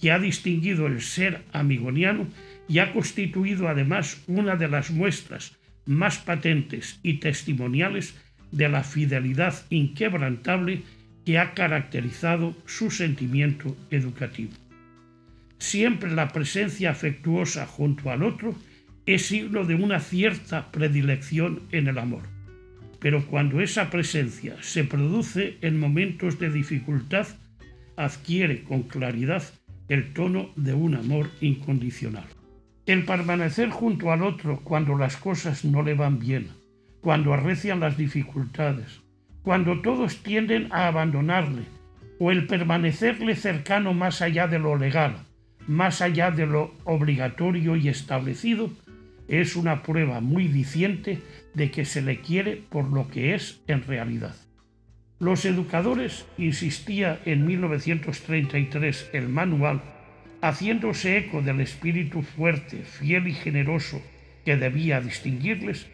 Speaker 2: que ha distinguido el ser amigoniano y ha constituido además una de las muestras más patentes y testimoniales de la fidelidad inquebrantable que ha caracterizado su sentimiento educativo. Siempre la presencia afectuosa junto al otro es signo de una cierta predilección en el amor. Pero cuando esa presencia se produce en momentos de dificultad, adquiere con claridad el tono de un amor incondicional. El permanecer junto al otro cuando las cosas no le van bien, cuando arrecian las dificultades, cuando todos tienden a abandonarle, o el permanecerle cercano más allá de lo legal, más allá de lo obligatorio y establecido, es una prueba muy diciente de que se le quiere por lo que es en realidad. Los educadores, insistía en 1933 el manual, haciéndose eco del espíritu fuerte, fiel y generoso que debía distinguirles,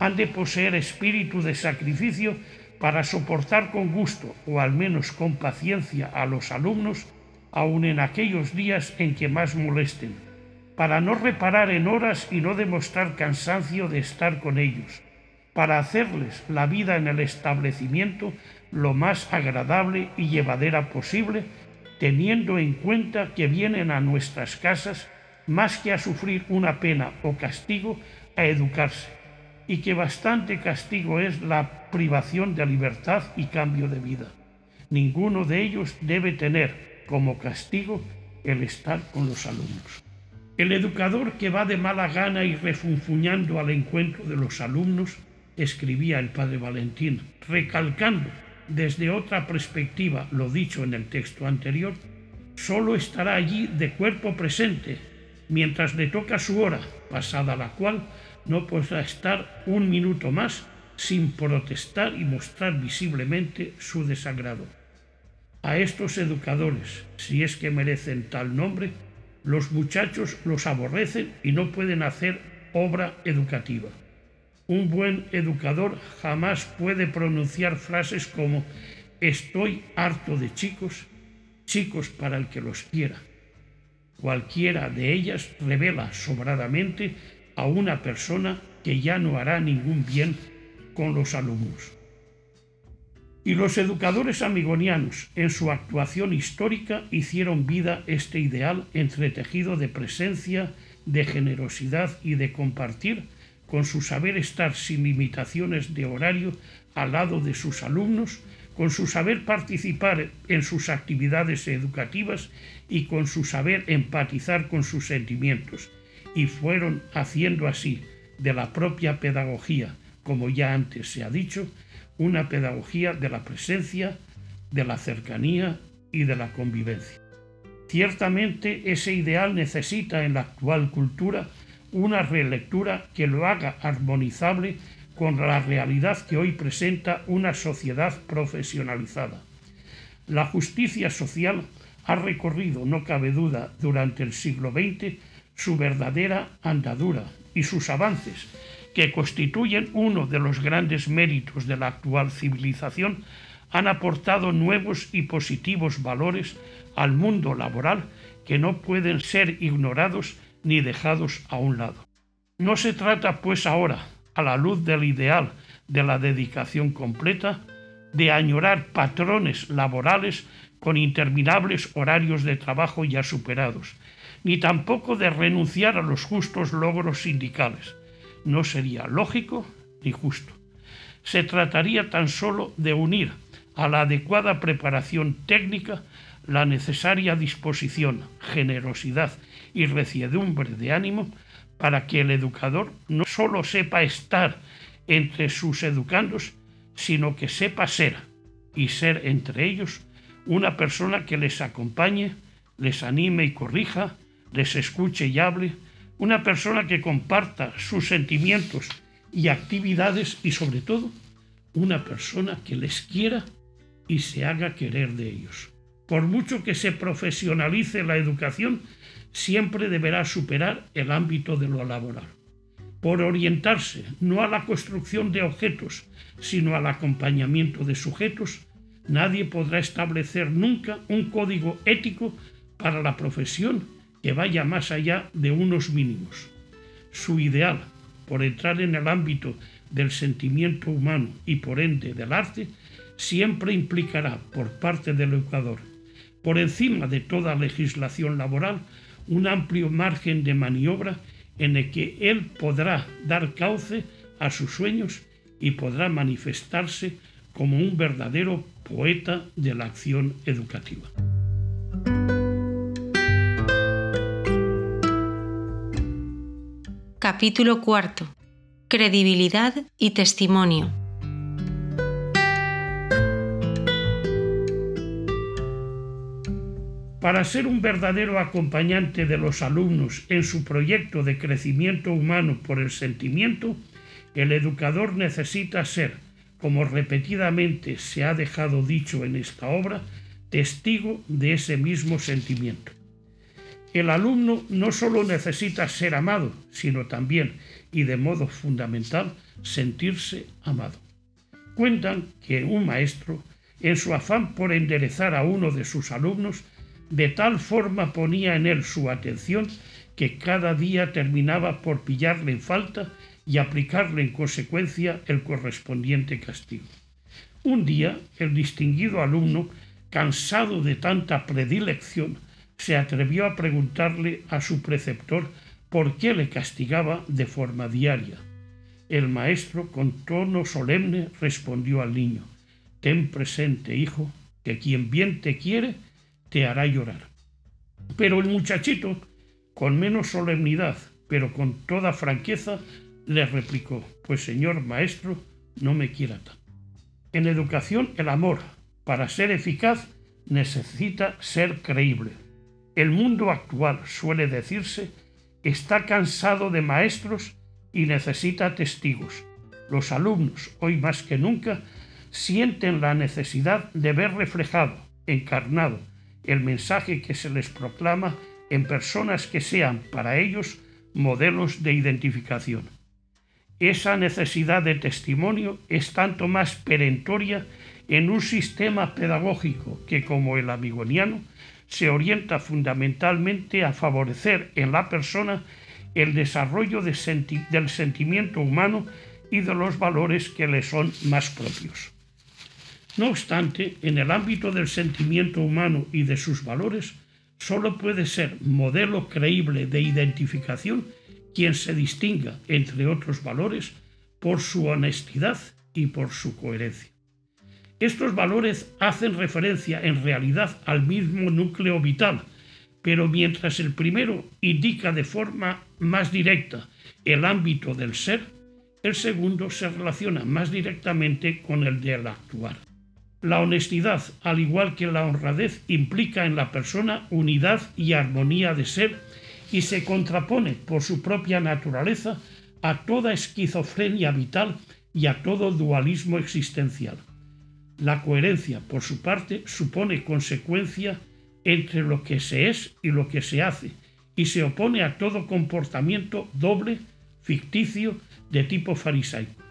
Speaker 2: han de poseer espíritu de sacrificio para soportar con gusto o al menos con paciencia a los alumnos, aun en aquellos días en que más molesten, para no reparar en horas y no demostrar cansancio de estar con ellos, para hacerles la vida en el establecimiento lo más agradable y llevadera posible, teniendo en cuenta que vienen a nuestras casas más que a sufrir una pena o castigo, a educarse y que bastante castigo es la privación de libertad y cambio de vida. Ninguno de ellos debe tener como castigo el estar con los alumnos. El educador que va de mala gana y refunfuñando al encuentro de los alumnos, escribía el padre Valentín, recalcando desde otra perspectiva lo dicho en el texto anterior, solo estará allí de cuerpo presente mientras le toca su hora, pasada la cual no podrá estar un minuto más sin protestar y mostrar visiblemente su desagrado. A estos educadores, si es que merecen tal nombre, los muchachos los aborrecen y no pueden hacer obra educativa. Un buen educador jamás puede pronunciar frases como estoy harto de chicos, chicos para el que los quiera. Cualquiera de ellas revela sobradamente a una persona que ya no hará ningún bien con los alumnos. Y los educadores amigonianos, en su actuación histórica, hicieron vida este ideal entretejido de presencia, de generosidad y de compartir, con su saber estar sin limitaciones de horario al lado de sus alumnos, con su saber participar en sus actividades educativas y con su saber empatizar con sus sentimientos, y fueron haciendo así de la propia pedagogía, como ya antes se ha dicho, una pedagogía de la presencia, de la cercanía y de la convivencia. Ciertamente ese ideal necesita en la actual cultura una relectura que lo haga armonizable con la realidad que hoy presenta una sociedad profesionalizada. La justicia social ha recorrido, no cabe duda, durante el siglo XX su verdadera andadura y sus avances, que constituyen uno de los grandes méritos de la actual civilización, han aportado nuevos y positivos valores al mundo laboral que no pueden ser ignorados ni dejados a un lado. No se trata, pues, ahora a la luz del ideal de la dedicación completa, de añorar patrones laborales con interminables horarios de trabajo ya superados, ni tampoco de renunciar a los justos logros sindicales. No sería lógico ni justo. Se trataría tan solo de unir a la adecuada preparación técnica la necesaria disposición, generosidad y reciedumbre de ánimo para que el educador no solo sepa estar entre sus educandos, sino que sepa ser y ser entre ellos una persona que les acompañe, les anime y corrija, les escuche y hable, una persona que comparta sus sentimientos y actividades y sobre todo una persona que les quiera y se haga querer de ellos. Por mucho que se profesionalice la educación, siempre deberá superar el ámbito de lo laboral. Por orientarse no a la construcción de objetos, sino al acompañamiento de sujetos, nadie podrá establecer nunca un código ético para la profesión que vaya más allá de unos mínimos. Su ideal, por entrar en el ámbito del sentimiento humano y por ende del arte, siempre implicará por parte del educador, por encima de toda legislación laboral, un amplio margen de maniobra en el que él podrá dar cauce a sus sueños y podrá manifestarse como un verdadero poeta de la acción educativa.
Speaker 1: Capítulo cuarto. Credibilidad y testimonio.
Speaker 2: Para ser un verdadero acompañante de los alumnos en su proyecto de crecimiento humano por el sentimiento, el educador necesita ser, como repetidamente se ha dejado dicho en esta obra, testigo de ese mismo sentimiento. El alumno no solo necesita ser amado, sino también, y de modo fundamental, sentirse amado. Cuentan que un maestro, en su afán por enderezar a uno de sus alumnos, de tal forma ponía en él su atención que cada día terminaba por pillarle en falta y aplicarle en consecuencia el correspondiente castigo. Un día el distinguido alumno, cansado de tanta predilección, se atrevió a preguntarle a su preceptor por qué le castigaba de forma diaria. El maestro, con tono solemne, respondió al niño, Ten presente, hijo, que quien bien te quiere, te hará llorar. Pero el muchachito, con menos solemnidad, pero con toda franqueza, le replicó, pues señor maestro, no me quiera tan. En educación el amor, para ser eficaz, necesita ser creíble. El mundo actual, suele decirse, está cansado de maestros y necesita testigos. Los alumnos, hoy más que nunca, sienten la necesidad de ver reflejado, encarnado, el mensaje que se les proclama en personas que sean para ellos modelos de identificación. Esa necesidad de testimonio es tanto más perentoria en un sistema pedagógico que, como el amigoniano, se orienta fundamentalmente a favorecer en la persona el desarrollo del sentimiento humano y de los valores que le son más propios. No obstante, en el ámbito del sentimiento humano y de sus valores, solo puede ser modelo creíble de identificación quien se distinga, entre otros valores, por su honestidad y por su coherencia. Estos valores hacen referencia en realidad al mismo núcleo vital, pero mientras el primero indica de forma más directa el ámbito del ser, el segundo se relaciona más directamente con el del actuar. La honestidad, al igual que la honradez, implica en la persona unidad y armonía de ser y se contrapone por su propia naturaleza a toda esquizofrenia vital y a todo dualismo existencial. La coherencia, por su parte, supone consecuencia entre lo que se es y lo que se hace, y se opone a todo comportamiento doble, ficticio, de tipo farisaico.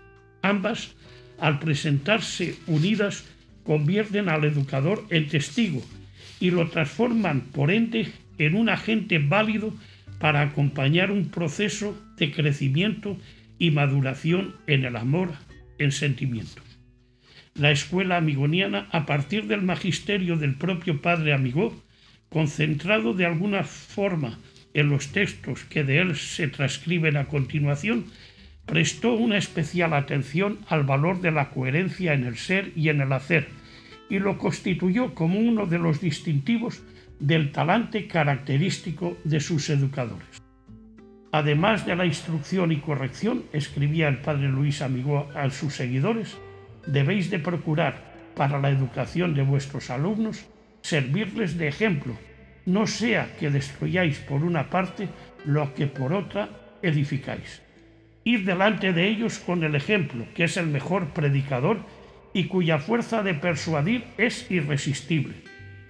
Speaker 2: Ambas, al presentarse unidas, convierten al educador en testigo y lo transforman, por ende, en un agente válido para acompañar un proceso de crecimiento y maduración en el amor, en sentimiento. La escuela amigoniana, a partir del magisterio del propio padre Amigó, concentrado de alguna forma en los textos que de él se transcriben a continuación, prestó una especial atención al valor de la coherencia en el ser y en el hacer, y lo constituyó como uno de los distintivos del talante característico de sus educadores. Además de la instrucción y corrección, escribía el padre Luis Amigó a sus seguidores, debéis de procurar para la educación de vuestros alumnos servirles de ejemplo, no sea que destruyáis por una parte lo que por otra edificáis ir delante de ellos con el ejemplo, que es el mejor predicador y cuya fuerza de persuadir es irresistible.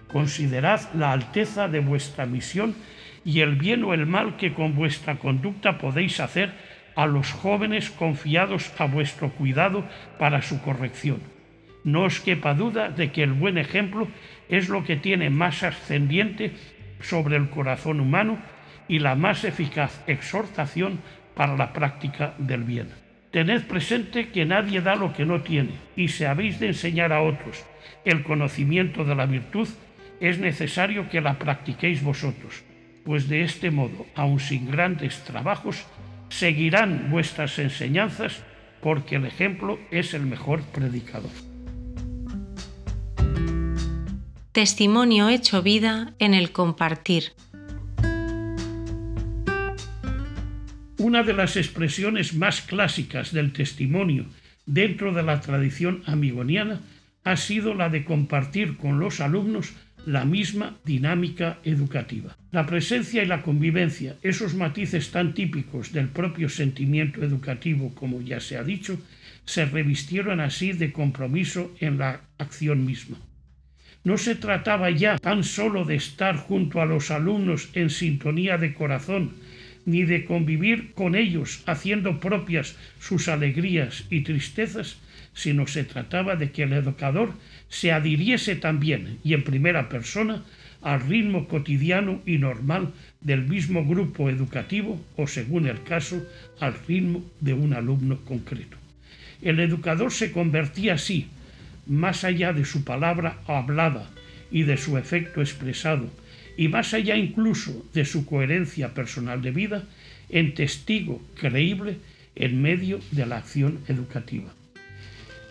Speaker 2: Considerad la alteza de vuestra misión y el bien o el mal que con vuestra conducta podéis hacer a los jóvenes confiados a vuestro cuidado para su corrección. No os quepa duda de que el buen ejemplo es lo que tiene más ascendiente sobre el corazón humano y la más eficaz exhortación para la práctica del bien. Tened presente que nadie da lo que no tiene, y si habéis de enseñar a otros el conocimiento de la virtud, es necesario que la practiquéis vosotros, pues de este modo, aun sin grandes trabajos, seguirán vuestras enseñanzas, porque el ejemplo es el mejor predicador.
Speaker 1: Testimonio hecho vida en el compartir.
Speaker 2: Una de las expresiones más clásicas del testimonio dentro de la tradición amigoniana ha sido la de compartir con los alumnos la misma dinámica educativa. La presencia y la convivencia, esos matices tan típicos del propio sentimiento educativo como ya se ha dicho, se revistieron así de compromiso en la acción misma. No se trataba ya tan solo de estar junto a los alumnos en sintonía de corazón, ni de convivir con ellos haciendo propias sus alegrías y tristezas, sino se trataba de que el educador se adhiriese también y en primera persona al ritmo cotidiano y normal del mismo grupo educativo o, según el caso, al ritmo de un alumno concreto. El educador se convertía así, más allá de su palabra hablada y de su efecto expresado, y más allá incluso de su coherencia personal de vida, en testigo creíble en medio de la acción educativa.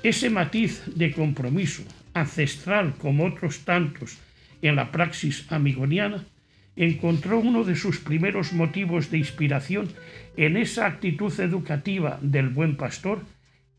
Speaker 2: Ese matiz de compromiso, ancestral como otros tantos en la praxis amigoniana, encontró uno de sus primeros motivos de inspiración en esa actitud educativa del buen pastor,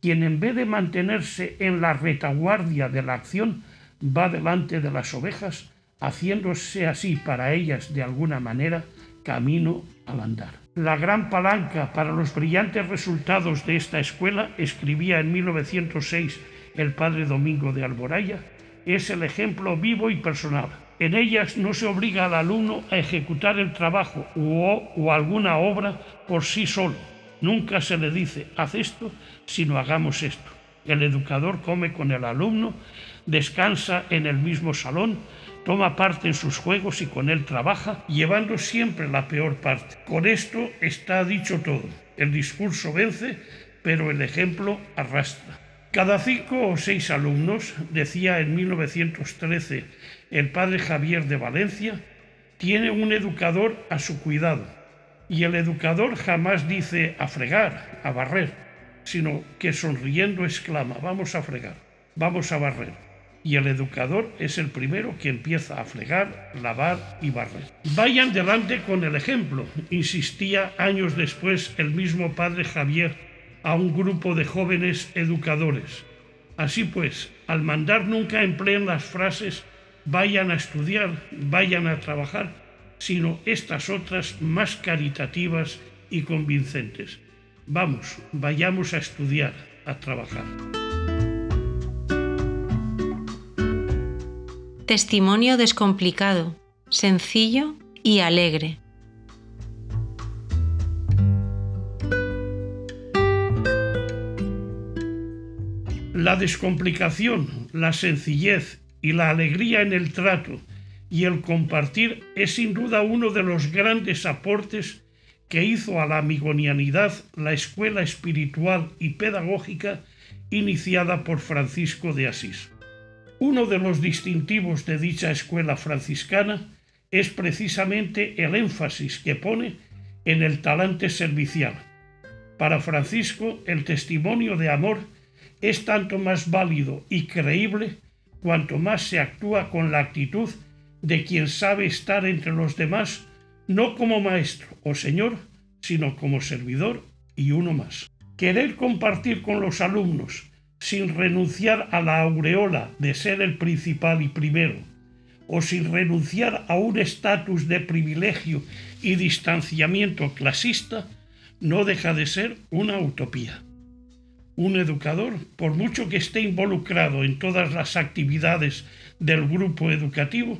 Speaker 2: quien en vez de mantenerse en la retaguardia de la acción, va delante de las ovejas haciéndose así para ellas de alguna manera camino al andar. La gran palanca para los brillantes resultados de esta escuela, escribía en 1906 el padre Domingo de Alboraya, es el ejemplo vivo y personal. En ellas no se obliga al alumno a ejecutar el trabajo o, o alguna obra por sí solo. Nunca se le dice, haz esto, sino hagamos esto. El educador come con el alumno, descansa en el mismo salón, toma parte en sus juegos y con él trabaja, llevando siempre la peor parte. Con esto está dicho todo. El discurso vence, pero el ejemplo arrastra. Cada cinco o seis alumnos, decía en 1913 el padre Javier de Valencia, tiene un educador a su cuidado y el educador jamás dice a fregar, a barrer, sino que sonriendo exclama, vamos a fregar, vamos a barrer. Y el educador es el primero que empieza a fregar, lavar y barrer. Vayan delante con el ejemplo, insistía años después el mismo padre Javier a un grupo de jóvenes educadores. Así pues, al mandar nunca empleen las frases vayan a estudiar, vayan a trabajar, sino estas otras más caritativas y convincentes. Vamos, vayamos a estudiar, a trabajar.
Speaker 1: Testimonio descomplicado, sencillo y alegre.
Speaker 2: La descomplicación, la sencillez y la alegría en el trato y el compartir es sin duda uno de los grandes aportes que hizo a la amigonianidad la escuela espiritual y pedagógica iniciada por Francisco de Asís. Uno de los distintivos de dicha escuela franciscana es precisamente el énfasis que pone en el talante servicial. Para Francisco, el testimonio de amor es tanto más válido y creíble cuanto más se actúa con la actitud de quien sabe estar entre los demás, no como maestro o señor, sino como servidor y uno más. Querer compartir con los alumnos sin renunciar a la aureola de ser el principal y primero, o sin renunciar a un estatus de privilegio y distanciamiento clasista, no deja de ser una utopía. Un educador, por mucho que esté involucrado en todas las actividades del grupo educativo,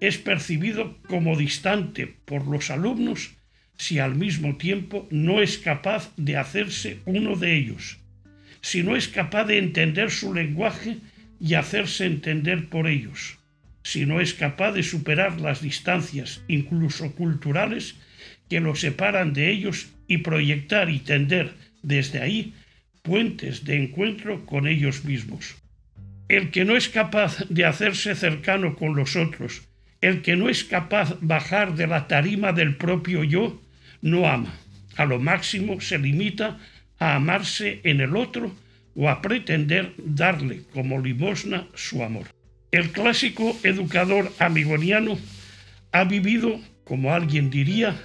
Speaker 2: es percibido como distante por los alumnos si al mismo tiempo no es capaz de hacerse uno de ellos, si no es capaz de entender su lenguaje y hacerse entender por ellos, si no es capaz de superar las distancias, incluso culturales, que lo separan de ellos y proyectar y tender desde ahí puentes de encuentro con ellos mismos. El que no es capaz de hacerse cercano con los otros el que no es capaz bajar de la tarima del propio yo, no ama. A lo máximo se limita a amarse en el otro o a pretender darle como limosna su amor. El clásico educador amigoniano ha vivido, como alguien diría,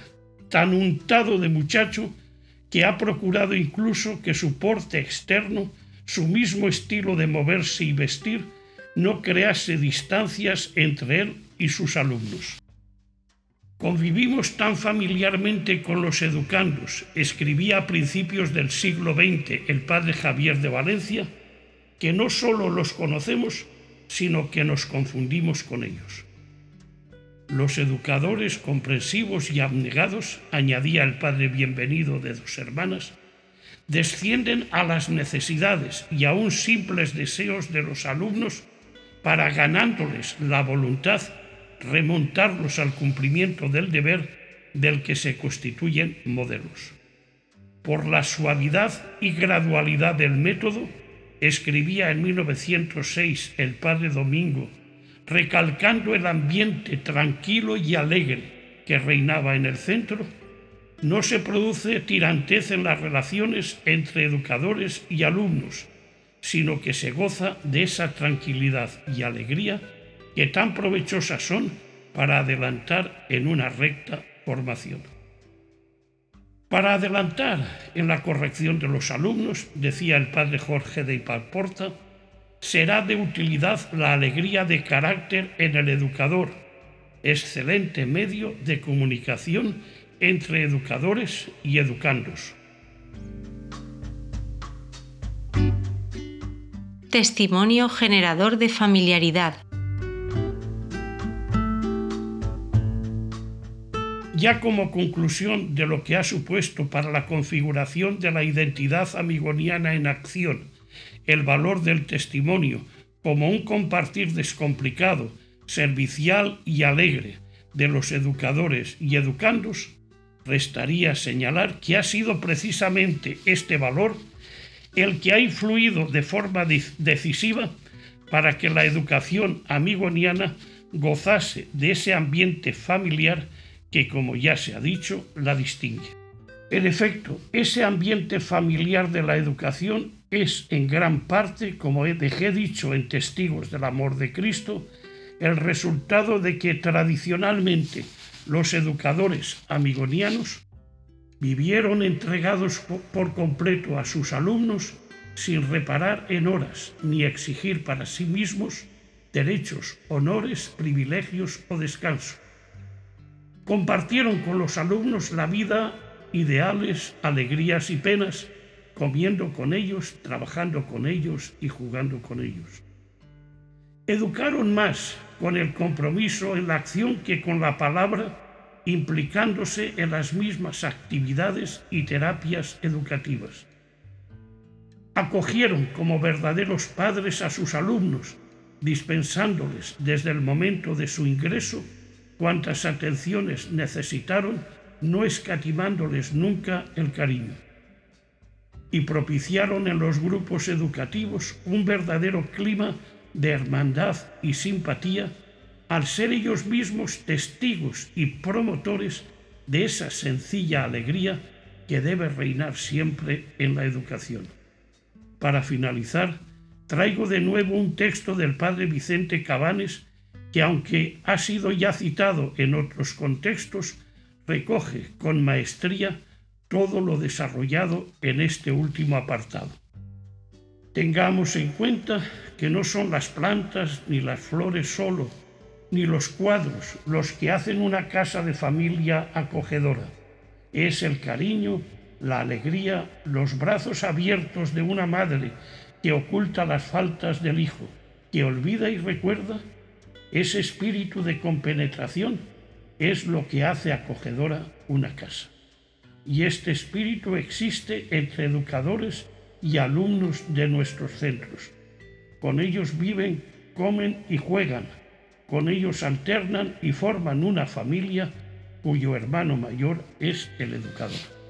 Speaker 2: tan untado de muchacho que ha procurado incluso que su porte externo, su mismo estilo de moverse y vestir, no crease distancias entre él y sus alumnos. Convivimos tan familiarmente con los educandos, escribía a principios del siglo XX el padre Javier de Valencia, que no solo los conocemos, sino que nos confundimos con ellos. Los educadores comprensivos y abnegados, añadía el padre bienvenido de dos hermanas, descienden a las necesidades y aún simples deseos de los alumnos para ganándoles la voluntad remontarlos al cumplimiento del deber del que se constituyen modelos. Por la suavidad y gradualidad del método, escribía en 1906 el padre Domingo, recalcando el ambiente tranquilo y alegre que reinaba en el centro, no se produce tirantez en las relaciones entre educadores y alumnos, sino que se goza de esa tranquilidad y alegría que tan provechosas son para adelantar en una recta formación. Para adelantar en la corrección de los alumnos, decía el padre Jorge de Ipalporta, será de utilidad la alegría de carácter en el educador, excelente medio de comunicación entre educadores y educandos.
Speaker 1: Testimonio generador de familiaridad.
Speaker 2: Ya como conclusión de lo que ha supuesto para la configuración de la identidad amigoniana en acción el valor del testimonio como un compartir descomplicado, servicial y alegre de los educadores y educandos, restaría señalar que ha sido precisamente este valor el que ha influido de forma decisiva para que la educación amigoniana gozase de ese ambiente familiar que, como ya se ha dicho, la distingue. En efecto, ese ambiente familiar de la educación es en gran parte, como dejé dicho en Testigos del Amor de Cristo, el resultado de que tradicionalmente los educadores amigonianos vivieron entregados por completo a sus alumnos sin reparar en horas ni exigir para sí mismos derechos, honores, privilegios o descanso. Compartieron con los alumnos la vida, ideales, alegrías y penas, comiendo con ellos, trabajando con ellos y jugando con ellos. Educaron más con el compromiso en la acción que con la palabra implicándose en las mismas actividades y terapias educativas. Acogieron como verdaderos padres a sus alumnos, dispensándoles desde el momento de su ingreso cuantas atenciones necesitaron, no escatimándoles nunca el cariño. Y propiciaron en los grupos educativos un verdadero clima de hermandad y simpatía al ser ellos mismos testigos y promotores de esa sencilla alegría que debe reinar siempre en la educación. Para finalizar, traigo de nuevo un texto del padre Vicente Cabanes que aunque ha sido ya citado en otros contextos, recoge con maestría todo lo desarrollado en este último apartado. Tengamos en cuenta que no son las plantas ni las flores solo ni los cuadros los que hacen una casa de familia acogedora. Es el cariño, la alegría, los brazos abiertos de una madre que oculta las faltas del hijo, que olvida y recuerda. Ese espíritu de compenetración es lo que hace acogedora una casa. Y este espíritu existe entre educadores y alumnos de nuestros centros. Con ellos viven, comen y juegan con ellos alternan y forman una familia cuyo hermano mayor es el educador.